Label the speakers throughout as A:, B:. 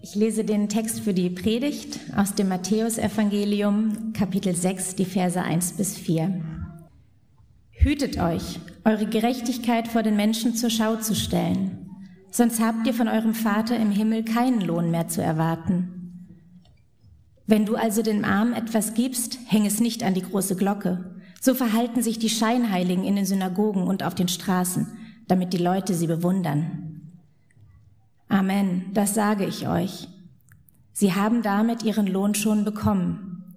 A: Ich lese den Text für die Predigt aus dem Matthäusevangelium, Kapitel 6, die Verse 1 bis 4. Hütet euch, eure Gerechtigkeit vor den Menschen zur Schau zu stellen, sonst habt ihr von eurem Vater im Himmel keinen Lohn mehr zu erwarten. Wenn du also dem Armen etwas gibst, häng es nicht an die große Glocke. So verhalten sich die Scheinheiligen in den Synagogen und auf den Straßen, damit die Leute sie bewundern. Amen, das sage ich euch. Sie haben damit ihren Lohn schon bekommen.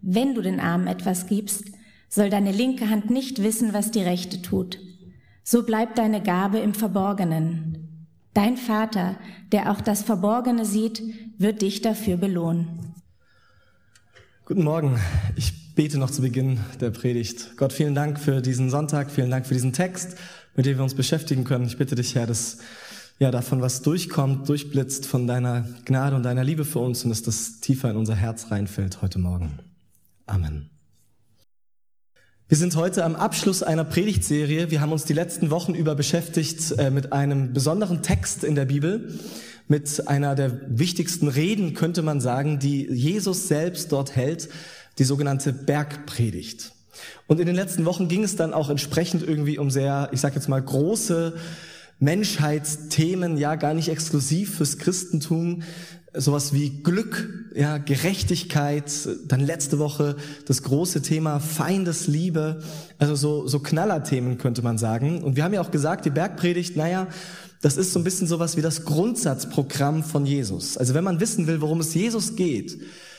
A: Wenn du den Armen etwas gibst, soll deine linke Hand nicht wissen, was die rechte tut. So bleibt deine Gabe im Verborgenen. Dein Vater, der auch das Verborgene sieht, wird dich dafür belohnen.
B: Guten Morgen. Ich bete noch zu Beginn der Predigt. Gott, vielen Dank für diesen Sonntag, vielen Dank für diesen Text, mit dem wir uns beschäftigen können. Ich bitte dich, Herr, dass ja, davon was durchkommt, durchblitzt von deiner Gnade und deiner Liebe für uns und dass das tiefer in unser Herz reinfällt heute Morgen. Amen. Wir sind heute am Abschluss einer Predigtserie. Wir haben uns die letzten Wochen über beschäftigt äh, mit einem besonderen Text in der Bibel, mit einer der wichtigsten Reden, könnte man sagen, die Jesus selbst dort hält, die sogenannte Bergpredigt. Und in den letzten Wochen ging es dann auch entsprechend irgendwie um sehr, ich sage jetzt mal, große Menschheitsthemen, ja gar nicht exklusiv fürs Christentum, sowas wie Glück, ja, Gerechtigkeit, dann letzte Woche das große Thema Feindesliebe, also so, so Knallerthemen könnte man sagen. Und wir haben ja auch gesagt, die Bergpredigt, naja, das ist so ein bisschen sowas wie das Grundsatzprogramm von Jesus. Also wenn man wissen will, worum es Jesus geht,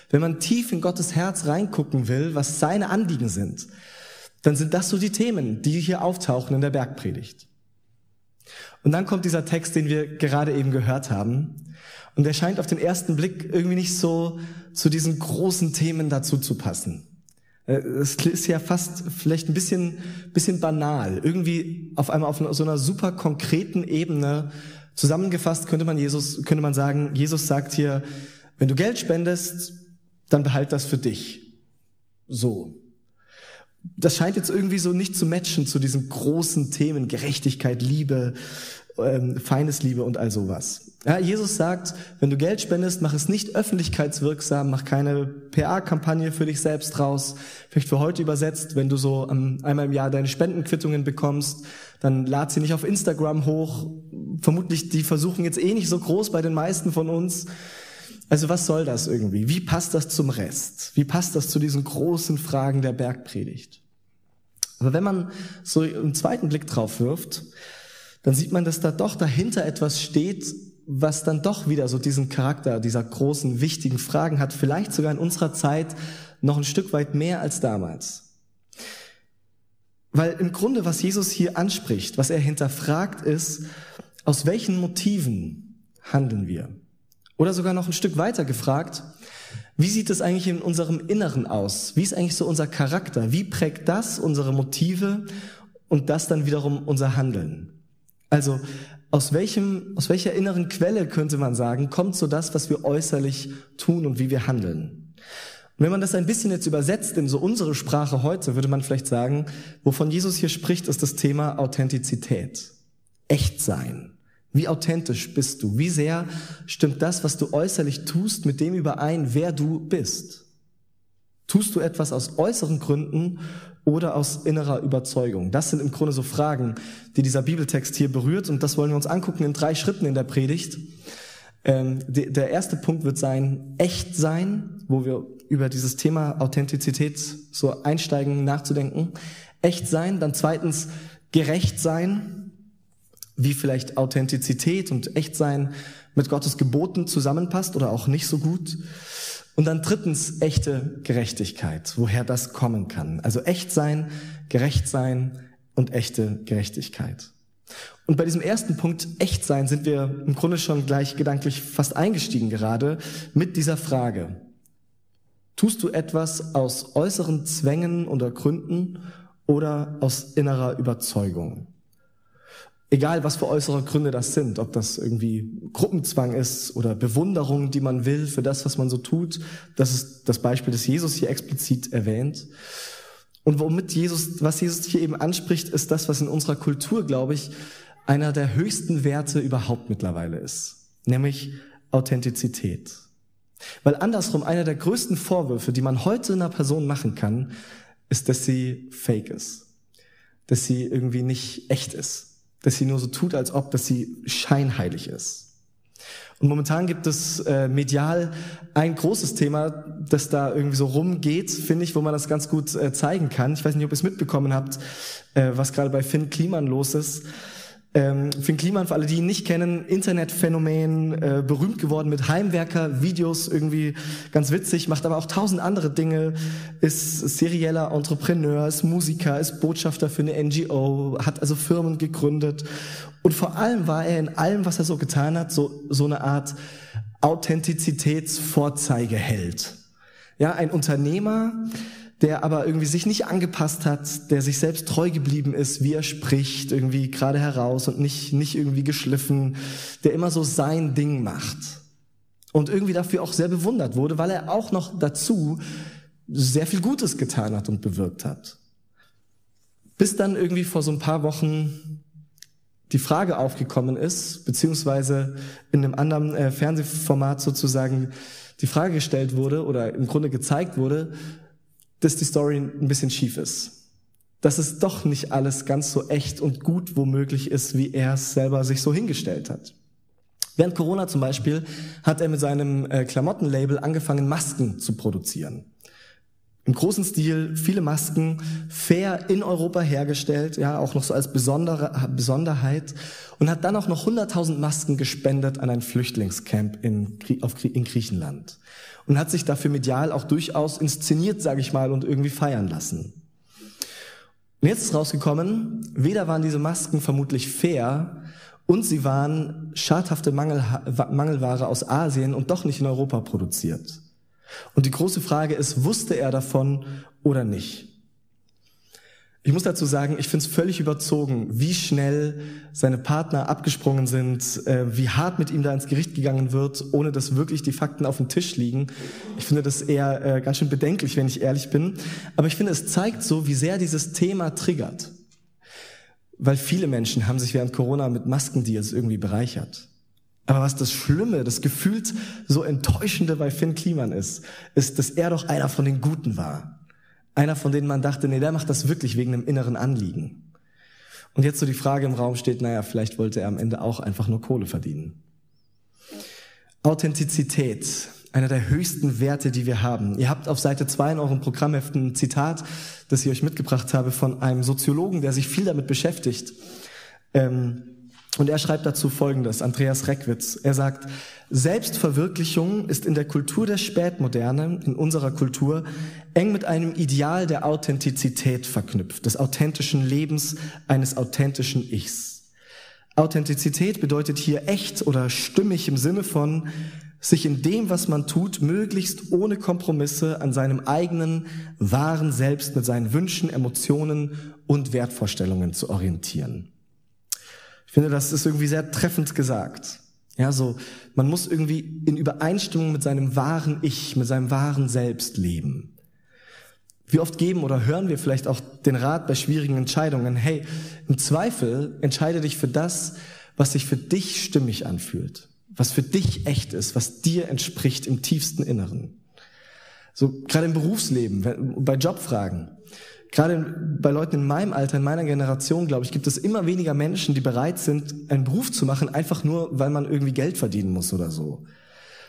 B: wenn man tief in Gottes Herz reingucken will, was seine Anliegen sind, dann sind das so die Themen, die hier auftauchen in der Bergpredigt. Und dann kommt dieser Text, den wir gerade eben gehört haben. Und der scheint auf den ersten Blick irgendwie nicht so zu diesen großen Themen dazu zu passen. Äh, es ist ja fast vielleicht ein bisschen, bisschen banal. Irgendwie auf einmal auf so einer super konkreten Ebene zusammengefasst könnte man Jesus, könnte man sagen, Jesus sagt hier, wenn du Geld spendest, dann behalt das für dich. So das scheint jetzt irgendwie so nicht zu matchen zu diesen großen Themen Gerechtigkeit, Liebe, ähm, Feindesliebe und all sowas. Ja, Jesus sagt, wenn du Geld spendest, mach es nicht öffentlichkeitswirksam, mach keine PA-Kampagne für dich selbst raus. Vielleicht für heute übersetzt, wenn du so um, einmal im Jahr deine Spendenquittungen bekommst, dann lad sie nicht auf Instagram hoch. Vermutlich, die versuchen jetzt eh nicht so groß bei den meisten von uns. Also was soll das irgendwie? Wie passt das zum Rest? Wie passt das zu diesen großen Fragen der Bergpredigt? Aber wenn man so einen zweiten Blick drauf wirft, dann sieht man, dass da doch dahinter etwas steht, was dann doch wieder so diesen Charakter dieser großen, wichtigen Fragen hat, vielleicht sogar in unserer Zeit noch ein Stück weit mehr als damals. Weil im Grunde, was Jesus hier anspricht, was er hinterfragt, ist, aus welchen Motiven handeln wir? Oder sogar noch ein Stück weiter gefragt, wie sieht es eigentlich in unserem Inneren aus? Wie ist eigentlich so unser Charakter? Wie prägt das unsere Motive und das dann wiederum unser Handeln? Also aus welchem, aus welcher inneren Quelle könnte man sagen, kommt so das, was wir äußerlich tun und wie wir handeln? Und wenn man das ein bisschen jetzt übersetzt in so unsere Sprache heute, würde man vielleicht sagen, wovon Jesus hier spricht, ist das Thema Authentizität. Echt sein. Wie authentisch bist du? Wie sehr stimmt das, was du äußerlich tust, mit dem überein, wer du bist? Tust du etwas aus äußeren Gründen oder aus innerer Überzeugung? Das sind im Grunde so Fragen, die dieser Bibeltext hier berührt und das wollen wir uns angucken in drei Schritten in der Predigt. Ähm, der erste Punkt wird sein, echt sein, wo wir über dieses Thema Authentizität so einsteigen, nachzudenken. Echt sein, dann zweitens gerecht sein, wie vielleicht Authentizität und Echtsein mit Gottes Geboten zusammenpasst oder auch nicht so gut. Und dann drittens echte Gerechtigkeit, woher das kommen kann. Also echt sein, gerecht sein und echte Gerechtigkeit. Und bei diesem ersten Punkt, echt sein, sind wir im Grunde schon gleich gedanklich fast eingestiegen gerade mit dieser Frage. Tust du etwas aus äußeren Zwängen oder Gründen oder aus innerer Überzeugung? Egal, was für äußere Gründe das sind, ob das irgendwie Gruppenzwang ist oder Bewunderung, die man will für das, was man so tut. Das ist das Beispiel, das Jesus hier explizit erwähnt. Und womit Jesus, was Jesus hier eben anspricht, ist das, was in unserer Kultur, glaube ich, einer der höchsten Werte überhaupt mittlerweile ist. Nämlich Authentizität. Weil andersrum, einer der größten Vorwürfe, die man heute einer Person machen kann, ist, dass sie fake ist. Dass sie irgendwie nicht echt ist. Dass sie nur so tut, als ob, dass sie scheinheilig ist. Und momentan gibt es äh, medial ein großes Thema, das da irgendwie so rumgeht, finde ich, wo man das ganz gut äh, zeigen kann. Ich weiß nicht, ob ihr es mitbekommen habt, äh, was gerade bei Finn Kliman los ist. Ähm, Finn Kliman, für alle, die ihn nicht kennen, Internetphänomen, äh, berühmt geworden mit Heimwerker-Videos, irgendwie ganz witzig, macht aber auch tausend andere Dinge, ist serieller Entrepreneur, ist Musiker, ist Botschafter für eine NGO, hat also Firmen gegründet und vor allem war er in allem, was er so getan hat, so, so eine Art Authentizitätsvorzeigeheld. Ja, ein Unternehmer, der aber irgendwie sich nicht angepasst hat, der sich selbst treu geblieben ist, wie er spricht, irgendwie gerade heraus und nicht, nicht irgendwie geschliffen, der immer so sein Ding macht. Und irgendwie dafür auch sehr bewundert wurde, weil er auch noch dazu sehr viel Gutes getan hat und bewirkt hat. Bis dann irgendwie vor so ein paar Wochen die Frage aufgekommen ist, beziehungsweise in einem anderen äh, Fernsehformat sozusagen die Frage gestellt wurde oder im Grunde gezeigt wurde, dass die Story ein bisschen schief ist. Dass es doch nicht alles ganz so echt und gut womöglich ist, wie er es selber sich so hingestellt hat. Während Corona zum Beispiel hat er mit seinem äh, Klamottenlabel angefangen, Masken zu produzieren. Im großen Stil viele Masken, fair in Europa hergestellt, ja, auch noch so als besondere Besonderheit und hat dann auch noch 100.000 Masken gespendet an ein Flüchtlingscamp in, in Griechenland und hat sich dafür medial auch durchaus inszeniert, sage ich mal, und irgendwie feiern lassen. Und jetzt ist rausgekommen, weder waren diese Masken vermutlich fair und sie waren schadhafte Mangel, Mangelware aus Asien und doch nicht in Europa produziert. Und die große Frage ist, wusste er davon oder nicht? Ich muss dazu sagen, ich finde es völlig überzogen, wie schnell seine Partner abgesprungen sind, äh, wie hart mit ihm da ins Gericht gegangen wird, ohne dass wirklich die Fakten auf dem Tisch liegen. Ich finde das eher äh, ganz schön bedenklich, wenn ich ehrlich bin. Aber ich finde, es zeigt so, wie sehr dieses Thema triggert. Weil viele Menschen haben sich während Corona mit Maskendeals irgendwie bereichert. Aber was das Schlimme, das gefühlt so enttäuschende bei Finn Kliman ist, ist, dass er doch einer von den Guten war. Einer, von denen man dachte, nee, der macht das wirklich wegen einem inneren Anliegen. Und jetzt so die Frage im Raum steht, naja, vielleicht wollte er am Ende auch einfach nur Kohle verdienen. Authentizität, einer der höchsten Werte, die wir haben. Ihr habt auf Seite zwei in eurem Programmheften ein Zitat, das ich euch mitgebracht habe, von einem Soziologen, der sich viel damit beschäftigt. Ähm, und er schreibt dazu Folgendes, Andreas Reckwitz. Er sagt, Selbstverwirklichung ist in der Kultur der Spätmoderne, in unserer Kultur, eng mit einem Ideal der Authentizität verknüpft, des authentischen Lebens, eines authentischen Ichs. Authentizität bedeutet hier echt oder stimmig im Sinne von sich in dem, was man tut, möglichst ohne Kompromisse an seinem eigenen wahren Selbst mit seinen Wünschen, Emotionen und Wertvorstellungen zu orientieren. Ich finde, das ist irgendwie sehr treffend gesagt. Ja, so, man muss irgendwie in Übereinstimmung mit seinem wahren Ich, mit seinem wahren Selbst leben. Wie oft geben oder hören wir vielleicht auch den Rat bei schwierigen Entscheidungen, hey, im Zweifel entscheide dich für das, was sich für dich stimmig anfühlt, was für dich echt ist, was dir entspricht im tiefsten Inneren. So, gerade im Berufsleben, bei Jobfragen. Gerade bei Leuten in meinem Alter, in meiner Generation, glaube ich, gibt es immer weniger Menschen, die bereit sind, einen Beruf zu machen, einfach nur, weil man irgendwie Geld verdienen muss oder so.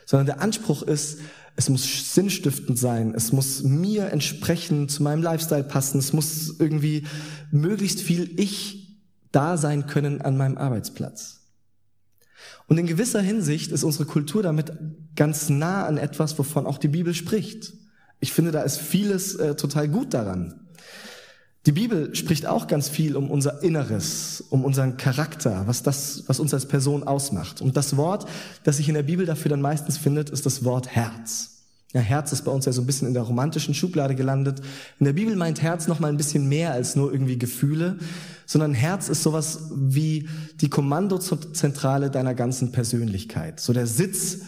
B: Sondern der Anspruch ist, es muss sinnstiftend sein, es muss mir entsprechen, zu meinem Lifestyle passen, es muss irgendwie möglichst viel ich da sein können an meinem Arbeitsplatz. Und in gewisser Hinsicht ist unsere Kultur damit ganz nah an etwas, wovon auch die Bibel spricht. Ich finde, da ist vieles äh, total gut daran. Die Bibel spricht auch ganz viel um unser Inneres, um unseren Charakter, was das, was uns als Person ausmacht. Und das Wort, das sich in der Bibel dafür dann meistens findet, ist das Wort Herz. Ja, Herz ist bei uns ja so ein bisschen in der romantischen Schublade gelandet. In der Bibel meint Herz noch mal ein bisschen mehr als nur irgendwie Gefühle, sondern Herz ist sowas wie die Kommandozentrale deiner ganzen Persönlichkeit, so der Sitz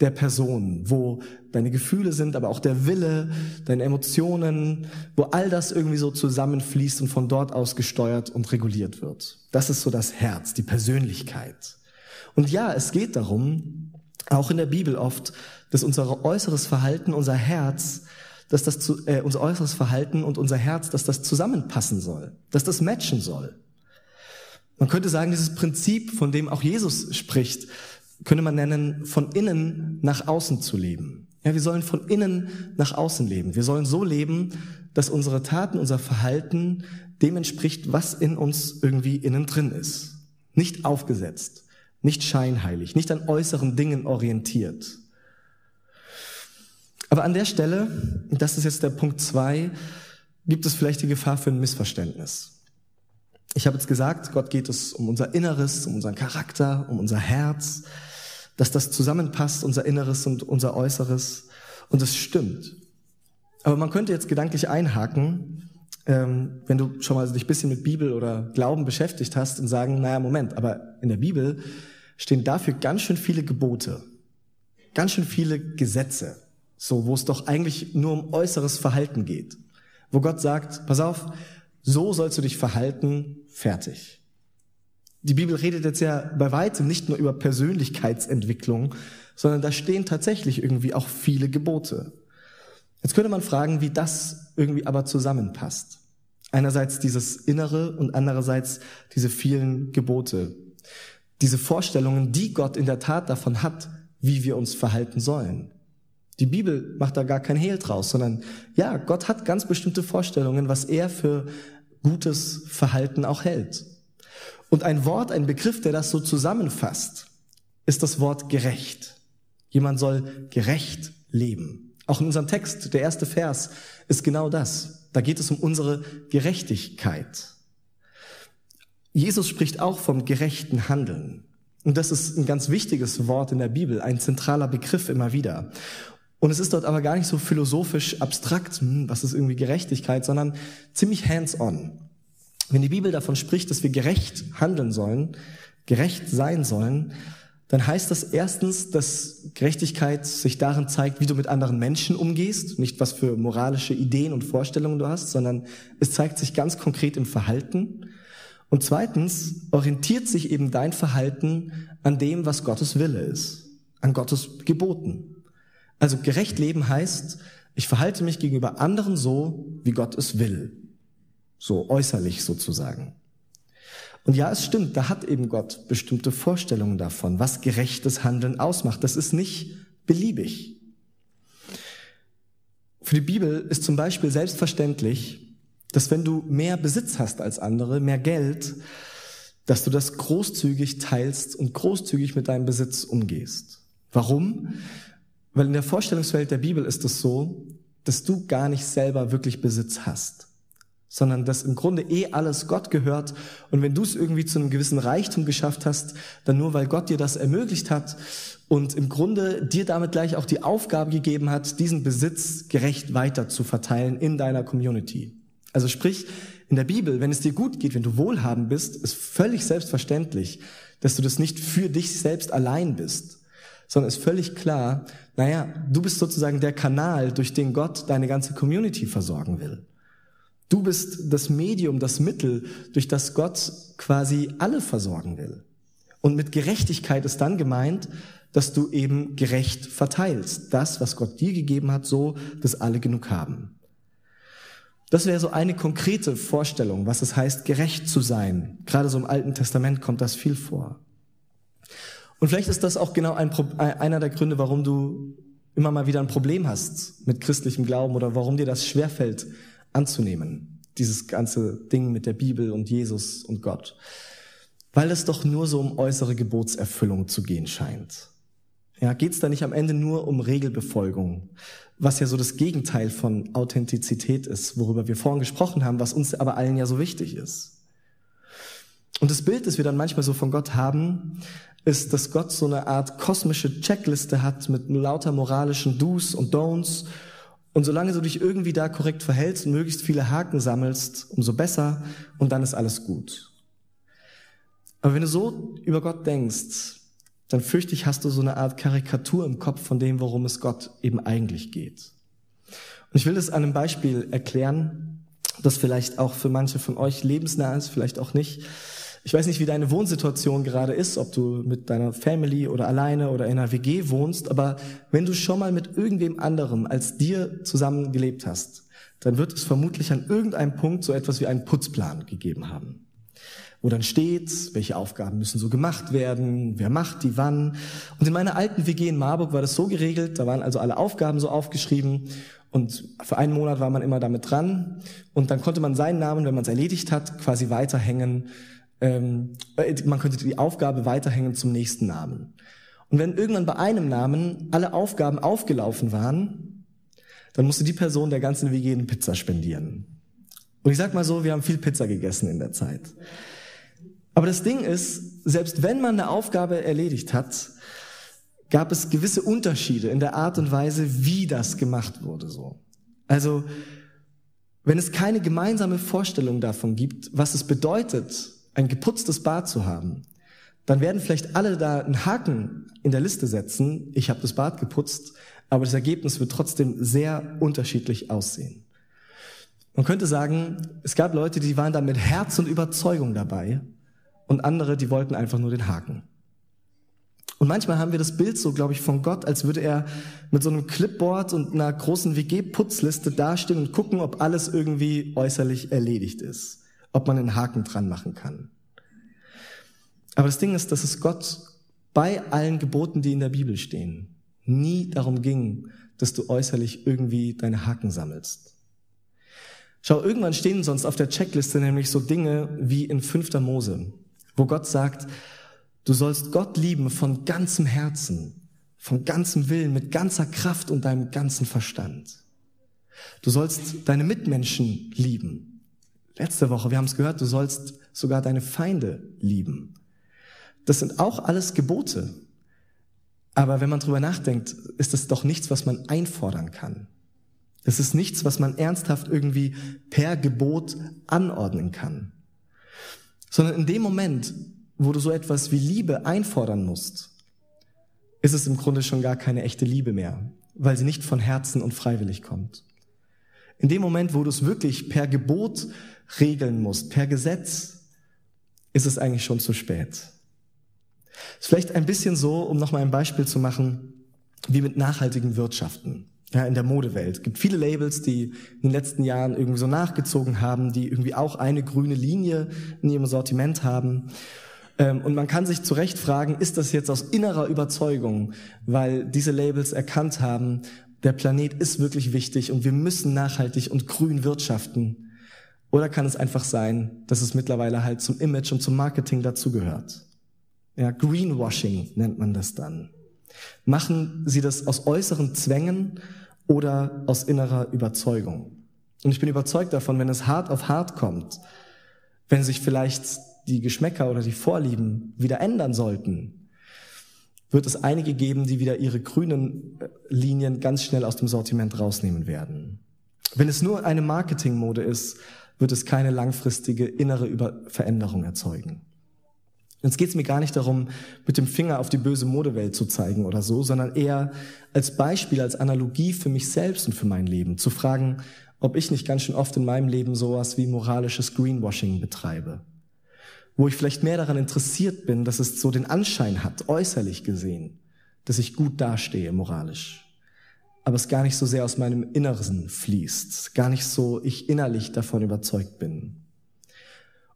B: der Person, wo deine Gefühle sind, aber auch der Wille, deine Emotionen, wo all das irgendwie so zusammenfließt und von dort aus gesteuert und reguliert wird. Das ist so das Herz, die Persönlichkeit. Und ja, es geht darum, auch in der Bibel oft, dass unser äußeres Verhalten, unser Herz, dass das zu, äh, unser äußeres Verhalten und unser Herz, dass das zusammenpassen soll, dass das matchen soll. Man könnte sagen, dieses Prinzip, von dem auch Jesus spricht, könnte man nennen, von innen nach außen zu leben. Ja, wir sollen von innen nach außen leben. Wir sollen so leben, dass unsere Taten, unser Verhalten dem entspricht, was in uns irgendwie innen drin ist. Nicht aufgesetzt, nicht scheinheilig, nicht an äußeren Dingen orientiert. Aber an der Stelle, das ist jetzt der Punkt zwei, gibt es vielleicht die Gefahr für ein Missverständnis. Ich habe jetzt gesagt, Gott geht es um unser Inneres, um unseren Charakter, um unser Herz, dass das zusammenpasst, unser Inneres und unser Äußeres. Und es stimmt. Aber man könnte jetzt gedanklich einhaken, ähm, wenn du schon mal dich bisschen mit Bibel oder Glauben beschäftigt hast und sagen, naja, Moment, aber in der Bibel stehen dafür ganz schön viele Gebote, ganz schön viele Gesetze, so, wo es doch eigentlich nur um äußeres Verhalten geht. Wo Gott sagt, pass auf, so sollst du dich verhalten, fertig. Die Bibel redet jetzt ja bei weitem nicht nur über Persönlichkeitsentwicklung, sondern da stehen tatsächlich irgendwie auch viele Gebote. Jetzt könnte man fragen, wie das irgendwie aber zusammenpasst. Einerseits dieses Innere und andererseits diese vielen Gebote. Diese Vorstellungen, die Gott in der Tat davon hat, wie wir uns verhalten sollen. Die Bibel macht da gar kein Hehl draus, sondern ja, Gott hat ganz bestimmte Vorstellungen, was er für gutes Verhalten auch hält. Und ein Wort, ein Begriff, der das so zusammenfasst, ist das Wort gerecht. Jemand soll gerecht leben. Auch in unserem Text, der erste Vers, ist genau das. Da geht es um unsere Gerechtigkeit. Jesus spricht auch vom gerechten Handeln. Und das ist ein ganz wichtiges Wort in der Bibel, ein zentraler Begriff immer wieder. Und es ist dort aber gar nicht so philosophisch abstrakt, hm, was ist irgendwie Gerechtigkeit, sondern ziemlich hands-on. Wenn die Bibel davon spricht, dass wir gerecht handeln sollen, gerecht sein sollen, dann heißt das erstens, dass Gerechtigkeit sich darin zeigt, wie du mit anderen Menschen umgehst, nicht was für moralische Ideen und Vorstellungen du hast, sondern es zeigt sich ganz konkret im Verhalten. Und zweitens orientiert sich eben dein Verhalten an dem, was Gottes Wille ist, an Gottes Geboten. Also gerecht leben heißt, ich verhalte mich gegenüber anderen so, wie Gott es will. So äußerlich sozusagen. Und ja, es stimmt, da hat eben Gott bestimmte Vorstellungen davon, was gerechtes Handeln ausmacht. Das ist nicht beliebig. Für die Bibel ist zum Beispiel selbstverständlich, dass wenn du mehr Besitz hast als andere, mehr Geld, dass du das großzügig teilst und großzügig mit deinem Besitz umgehst. Warum? Weil in der Vorstellungswelt der Bibel ist es so, dass du gar nicht selber wirklich Besitz hast, sondern dass im Grunde eh alles Gott gehört. Und wenn du es irgendwie zu einem gewissen Reichtum geschafft hast, dann nur weil Gott dir das ermöglicht hat und im Grunde dir damit gleich auch die Aufgabe gegeben hat, diesen Besitz gerecht weiter zu verteilen in deiner Community. Also sprich, in der Bibel, wenn es dir gut geht, wenn du wohlhabend bist, ist völlig selbstverständlich, dass du das nicht für dich selbst allein bist, sondern ist völlig klar, naja, du bist sozusagen der Kanal, durch den Gott deine ganze Community versorgen will. Du bist das Medium, das Mittel, durch das Gott quasi alle versorgen will. Und mit Gerechtigkeit ist dann gemeint, dass du eben gerecht verteilst. Das, was Gott dir gegeben hat, so, dass alle genug haben. Das wäre so eine konkrete Vorstellung, was es heißt, gerecht zu sein. Gerade so im Alten Testament kommt das viel vor. Und vielleicht ist das auch genau ein, einer der Gründe, warum du immer mal wieder ein Problem hast mit christlichem Glauben oder warum dir das schwerfällt anzunehmen. Dieses ganze Ding mit der Bibel und Jesus und Gott. Weil es doch nur so um äußere Gebotserfüllung zu gehen scheint. Ja, geht es da nicht am Ende nur um Regelbefolgung, was ja so das Gegenteil von Authentizität ist, worüber wir vorhin gesprochen haben, was uns aber allen ja so wichtig ist. Und das Bild, das wir dann manchmal so von Gott haben, ist, dass Gott so eine Art kosmische Checkliste hat mit lauter moralischen Do's und Don'ts. Und solange du dich irgendwie da korrekt verhältst und möglichst viele Haken sammelst, umso besser und dann ist alles gut. Aber wenn du so über Gott denkst, dann fürchte ich, hast du so eine Art Karikatur im Kopf von dem, worum es Gott eben eigentlich geht. Und ich will das an einem Beispiel erklären, das vielleicht auch für manche von euch lebensnah ist, vielleicht auch nicht. Ich weiß nicht, wie deine Wohnsituation gerade ist, ob du mit deiner Family oder alleine oder in einer WG wohnst, aber wenn du schon mal mit irgendwem anderem als dir zusammen gelebt hast, dann wird es vermutlich an irgendeinem Punkt so etwas wie einen Putzplan gegeben haben. Wo dann steht, welche Aufgaben müssen so gemacht werden, wer macht die wann. Und in meiner alten WG in Marburg war das so geregelt, da waren also alle Aufgaben so aufgeschrieben und für einen Monat war man immer damit dran und dann konnte man seinen Namen, wenn man es erledigt hat, quasi weiterhängen ähm, äh, man könnte die Aufgabe weiterhängen zum nächsten Namen. Und wenn irgendwann bei einem Namen alle Aufgaben aufgelaufen waren, dann musste die Person der ganzen WG eine Pizza spendieren. Und ich sag mal so, wir haben viel Pizza gegessen in der Zeit. Aber das Ding ist, selbst wenn man eine Aufgabe erledigt hat, gab es gewisse Unterschiede in der Art und Weise, wie das gemacht wurde, so. Also, wenn es keine gemeinsame Vorstellung davon gibt, was es bedeutet, ein geputztes Bad zu haben, dann werden vielleicht alle da einen Haken in der Liste setzen, ich habe das Bad geputzt, aber das Ergebnis wird trotzdem sehr unterschiedlich aussehen. Man könnte sagen, es gab Leute, die waren da mit Herz und Überzeugung dabei und andere, die wollten einfach nur den Haken. Und manchmal haben wir das Bild so, glaube ich, von Gott, als würde er mit so einem Clipboard und einer großen WG-Putzliste dastehen und gucken, ob alles irgendwie äußerlich erledigt ist ob man einen Haken dran machen kann. Aber das Ding ist, dass es Gott bei allen Geboten, die in der Bibel stehen, nie darum ging, dass du äußerlich irgendwie deine Haken sammelst. Schau, irgendwann stehen sonst auf der Checkliste nämlich so Dinge wie in 5. Mose, wo Gott sagt, du sollst Gott lieben von ganzem Herzen, von ganzem Willen, mit ganzer Kraft und deinem ganzen Verstand. Du sollst deine Mitmenschen lieben, Letzte Woche, wir haben es gehört, du sollst sogar deine Feinde lieben. Das sind auch alles Gebote. Aber wenn man drüber nachdenkt, ist das doch nichts, was man einfordern kann. Das ist nichts, was man ernsthaft irgendwie per Gebot anordnen kann. Sondern in dem Moment, wo du so etwas wie Liebe einfordern musst, ist es im Grunde schon gar keine echte Liebe mehr, weil sie nicht von Herzen und freiwillig kommt. In dem Moment, wo du es wirklich per Gebot regeln musst, per Gesetz, ist es eigentlich schon zu spät. Ist vielleicht ein bisschen so, um nochmal ein Beispiel zu machen, wie mit nachhaltigen Wirtschaften. Ja, in der Modewelt. Es gibt viele Labels, die in den letzten Jahren irgendwie so nachgezogen haben, die irgendwie auch eine grüne Linie in ihrem Sortiment haben. Ähm, und man kann sich zu Recht fragen, ist das jetzt aus innerer Überzeugung, weil diese Labels erkannt haben, der Planet ist wirklich wichtig und wir müssen nachhaltig und grün wirtschaften. Oder kann es einfach sein, dass es mittlerweile halt zum Image und zum Marketing dazugehört? Ja, Greenwashing nennt man das dann. Machen Sie das aus äußeren Zwängen oder aus innerer Überzeugung? Und ich bin überzeugt davon, wenn es hart auf hart kommt, wenn sich vielleicht die Geschmäcker oder die Vorlieben wieder ändern sollten, wird es einige geben, die wieder ihre grünen äh, Linien ganz schnell aus dem Sortiment rausnehmen werden. Wenn es nur eine Marketingmode ist, wird es keine langfristige innere Über Veränderung erzeugen. Jetzt geht es mir gar nicht darum, mit dem Finger auf die böse Modewelt zu zeigen oder so, sondern eher als Beispiel, als Analogie für mich selbst und für mein Leben, zu fragen, ob ich nicht ganz schön oft in meinem Leben sowas wie moralisches Greenwashing betreibe. Wo ich vielleicht mehr daran interessiert bin, dass es so den Anschein hat, äußerlich gesehen, dass ich gut dastehe moralisch aber es gar nicht so sehr aus meinem Inneren fließt, gar nicht so ich innerlich davon überzeugt bin.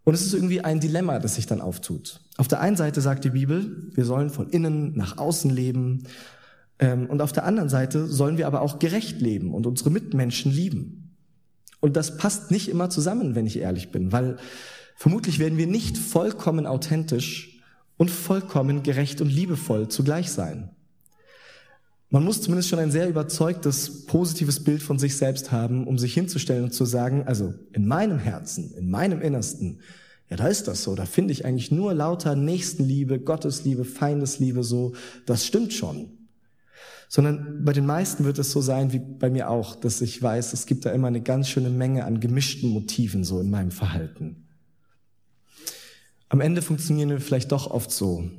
B: Und es ist irgendwie ein Dilemma, das sich dann auftut. Auf der einen Seite sagt die Bibel, wir sollen von innen nach außen leben, ähm, und auf der anderen Seite sollen wir aber auch gerecht leben und unsere Mitmenschen lieben. Und das passt nicht immer zusammen, wenn ich ehrlich bin, weil vermutlich werden wir nicht vollkommen authentisch und vollkommen gerecht und liebevoll zugleich sein. Man muss zumindest schon ein sehr überzeugtes, positives Bild von sich selbst haben, um sich hinzustellen und zu sagen, also in meinem Herzen, in meinem Innersten, ja, da ist das so, da finde ich eigentlich nur lauter Nächstenliebe, Gottesliebe, Feindesliebe so, das stimmt schon. Sondern bei den meisten wird es so sein, wie bei mir auch, dass ich weiß, es gibt da immer eine ganz schöne Menge an gemischten Motiven so in meinem Verhalten. Am Ende funktionieren wir vielleicht doch oft so,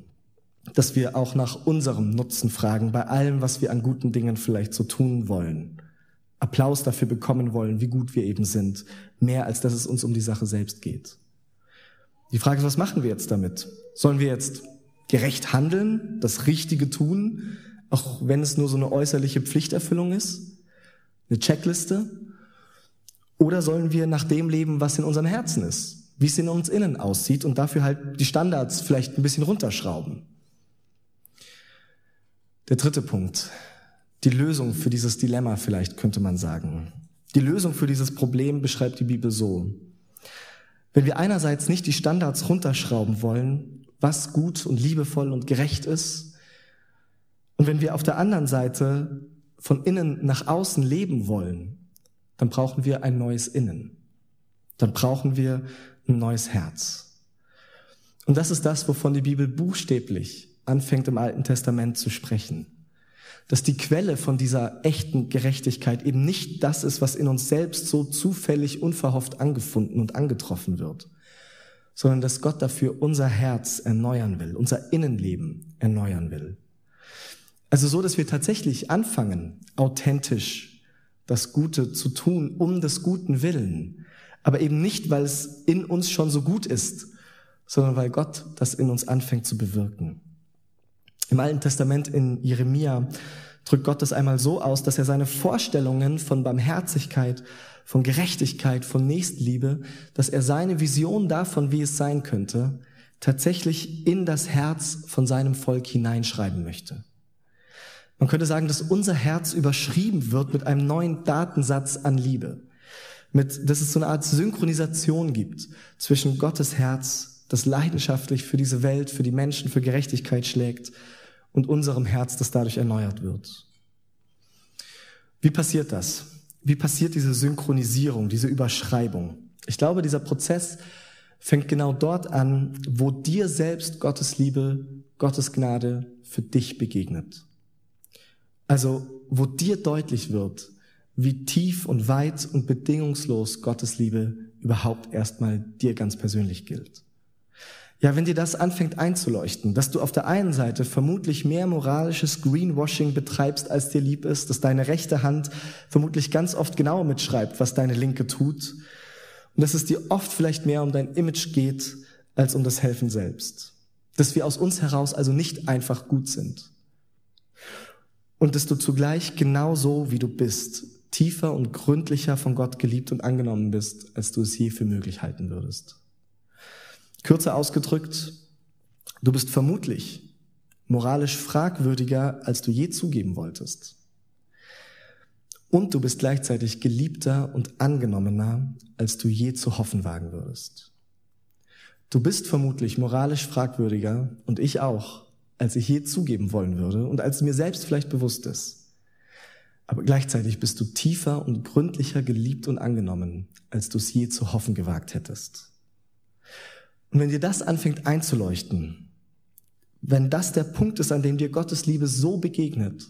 B: dass wir auch nach unserem Nutzen fragen, bei allem, was wir an guten Dingen vielleicht so tun wollen. Applaus dafür bekommen wollen, wie gut wir eben sind, mehr als dass es uns um die Sache selbst geht. Die Frage ist, was machen wir jetzt damit? Sollen wir jetzt gerecht handeln, das Richtige tun, auch wenn es nur so eine äußerliche Pflichterfüllung ist? Eine Checkliste? Oder sollen wir nach dem leben, was in unserem Herzen ist? Wie es in uns innen aussieht und dafür halt die Standards vielleicht ein bisschen runterschrauben? Der dritte Punkt. Die Lösung für dieses Dilemma vielleicht könnte man sagen. Die Lösung für dieses Problem beschreibt die Bibel so. Wenn wir einerseits nicht die Standards runterschrauben wollen, was gut und liebevoll und gerecht ist, und wenn wir auf der anderen Seite von innen nach außen leben wollen, dann brauchen wir ein neues Innen. Dann brauchen wir ein neues Herz. Und das ist das, wovon die Bibel buchstäblich anfängt im Alten Testament zu sprechen dass die Quelle von dieser echten Gerechtigkeit eben nicht das ist, was in uns selbst so zufällig unverhofft angefunden und angetroffen wird, sondern dass Gott dafür unser Herz erneuern will, unser Innenleben erneuern will. Also so, dass wir tatsächlich anfangen, authentisch das Gute zu tun, um des guten Willen, aber eben nicht, weil es in uns schon so gut ist, sondern weil Gott das in uns anfängt zu bewirken. Im Alten Testament in Jeremia drückt Gott das einmal so aus, dass er seine Vorstellungen von Barmherzigkeit, von Gerechtigkeit, von Nächstliebe, dass er seine Vision davon, wie es sein könnte, tatsächlich in das Herz von seinem Volk hineinschreiben möchte. Man könnte sagen, dass unser Herz überschrieben wird mit einem neuen Datensatz an Liebe. Mit, dass es so eine Art Synchronisation gibt zwischen Gottes Herz, das leidenschaftlich für diese Welt, für die Menschen, für Gerechtigkeit schlägt, und unserem Herz, das dadurch erneuert wird. Wie passiert das? Wie passiert diese Synchronisierung, diese Überschreibung? Ich glaube, dieser Prozess fängt genau dort an, wo dir selbst Gottes Liebe, Gottes Gnade für dich begegnet. Also, wo dir deutlich wird, wie tief und weit und bedingungslos Gottes Liebe überhaupt erstmal dir ganz persönlich gilt. Ja, wenn dir das anfängt einzuleuchten, dass du auf der einen Seite vermutlich mehr moralisches Greenwashing betreibst, als dir lieb ist, dass deine rechte Hand vermutlich ganz oft genau mitschreibt, was deine linke tut, und dass es dir oft vielleicht mehr um dein Image geht, als um das Helfen selbst. Dass wir aus uns heraus also nicht einfach gut sind. Und dass du zugleich genauso, wie du bist, tiefer und gründlicher von Gott geliebt und angenommen bist, als du es je für möglich halten würdest. Kürzer ausgedrückt, du bist vermutlich moralisch fragwürdiger, als du je zugeben wolltest. Und du bist gleichzeitig geliebter und angenommener, als du je zu hoffen wagen würdest. Du bist vermutlich moralisch fragwürdiger und ich auch, als ich je zugeben wollen würde und als mir selbst vielleicht bewusst ist. Aber gleichzeitig bist du tiefer und gründlicher geliebt und angenommen, als du es je zu hoffen gewagt hättest. Und wenn dir das anfängt einzuleuchten, wenn das der Punkt ist, an dem dir Gottes Liebe so begegnet,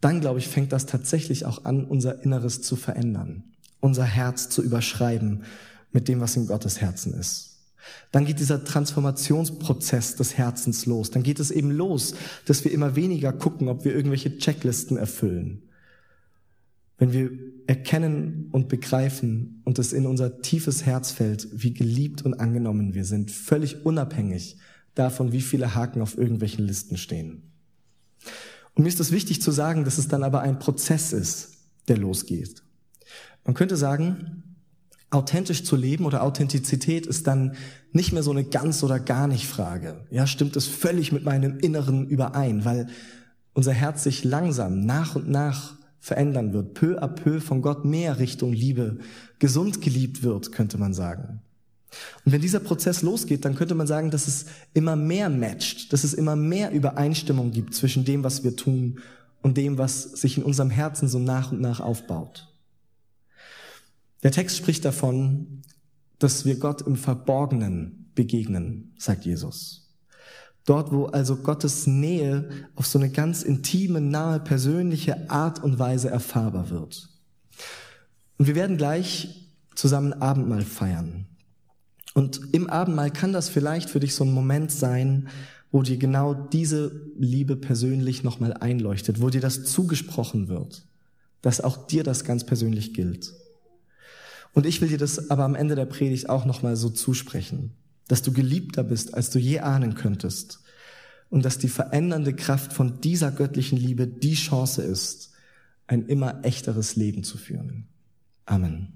B: dann glaube ich, fängt das tatsächlich auch an, unser Inneres zu verändern, unser Herz zu überschreiben mit dem, was in Gottes Herzen ist. Dann geht dieser Transformationsprozess des Herzens los. Dann geht es eben los, dass wir immer weniger gucken, ob wir irgendwelche Checklisten erfüllen, wenn wir erkennen und begreifen und es in unser tiefes Herz fällt, wie geliebt und angenommen wir sind, völlig unabhängig davon, wie viele Haken auf irgendwelchen Listen stehen. Und mir ist es wichtig zu sagen, dass es dann aber ein Prozess ist, der losgeht. Man könnte sagen, authentisch zu leben oder Authentizität ist dann nicht mehr so eine ganz oder gar nicht Frage. Ja, stimmt es völlig mit meinem Inneren überein, weil unser Herz sich langsam nach und nach verändern wird, peu à peu von Gott mehr Richtung Liebe, gesund geliebt wird, könnte man sagen. Und wenn dieser Prozess losgeht, dann könnte man sagen, dass es immer mehr matcht, dass es immer mehr Übereinstimmung gibt zwischen dem, was wir tun und dem, was sich in unserem Herzen so nach und nach aufbaut. Der Text spricht davon, dass wir Gott im Verborgenen begegnen, sagt Jesus. Dort, wo also Gottes Nähe auf so eine ganz intime, nahe, persönliche Art und Weise erfahrbar wird. Und wir werden gleich zusammen Abendmahl feiern. Und im Abendmahl kann das vielleicht für dich so ein Moment sein, wo dir genau diese Liebe persönlich nochmal einleuchtet, wo dir das zugesprochen wird, dass auch dir das ganz persönlich gilt. Und ich will dir das aber am Ende der Predigt auch nochmal so zusprechen. Dass du geliebter bist, als du je ahnen könntest und dass die verändernde Kraft von dieser göttlichen Liebe die Chance ist, ein immer echteres Leben zu führen. Amen.